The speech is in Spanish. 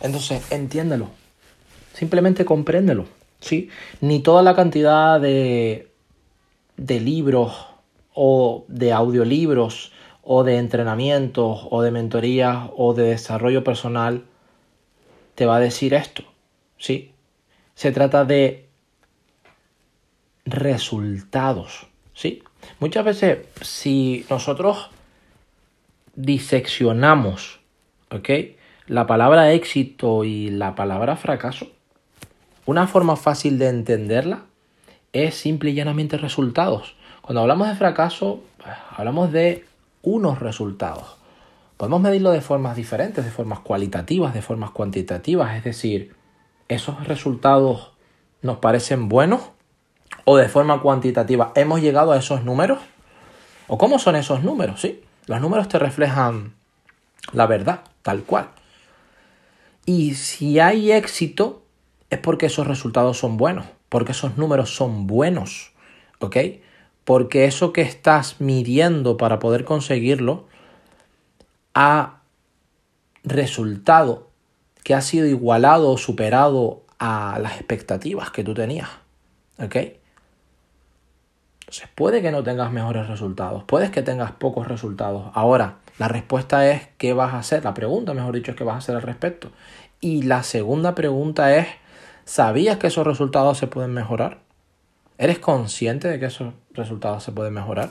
Entonces, entiéndelo. Simplemente compréndelo. ¿sí? Ni toda la cantidad de, de libros o de audiolibros o de entrenamientos o de mentorías o de desarrollo personal te va a decir esto. ¿sí? Se trata de resultados. ¿sí? Muchas veces, si nosotros diseccionamos ¿ok? La palabra éxito y la palabra fracaso, una forma fácil de entenderla es simple y llanamente resultados. Cuando hablamos de fracaso, hablamos de unos resultados. Podemos medirlo de formas diferentes, de formas cualitativas, de formas cuantitativas, es decir, esos resultados nos parecen buenos o de forma cuantitativa hemos llegado a esos números o cómo son esos números, ¿sí? Los números te reflejan la verdad, tal cual. Y si hay éxito, es porque esos resultados son buenos, porque esos números son buenos, ¿ok? Porque eso que estás midiendo para poder conseguirlo ha resultado que ha sido igualado o superado a las expectativas que tú tenías, ¿ok? Entonces puede que no tengas mejores resultados, puedes que tengas pocos resultados. Ahora, la respuesta es ¿qué vas a hacer? La pregunta, mejor dicho, es ¿qué vas a hacer al respecto? Y la segunda pregunta es ¿Sabías que esos resultados se pueden mejorar? ¿Eres consciente de que esos resultados se pueden mejorar?